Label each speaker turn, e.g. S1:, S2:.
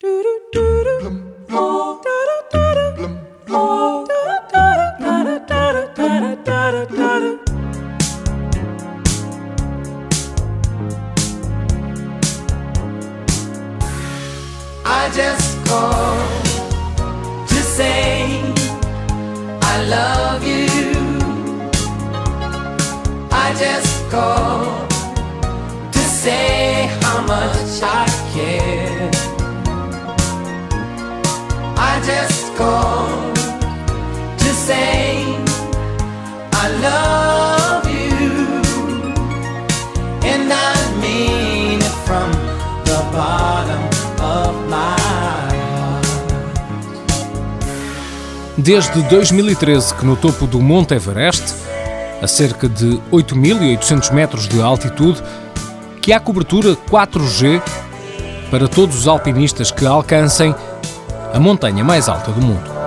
S1: I just called to say I love you. I just called just called to say I love you. And I mean it from the bottom of my
S2: Desde 2013 que no topo do Monte Everest, a cerca de 8.800 metros de altitude, que há cobertura 4G para todos os alpinistas que alcancem a montanha mais alta do mundo.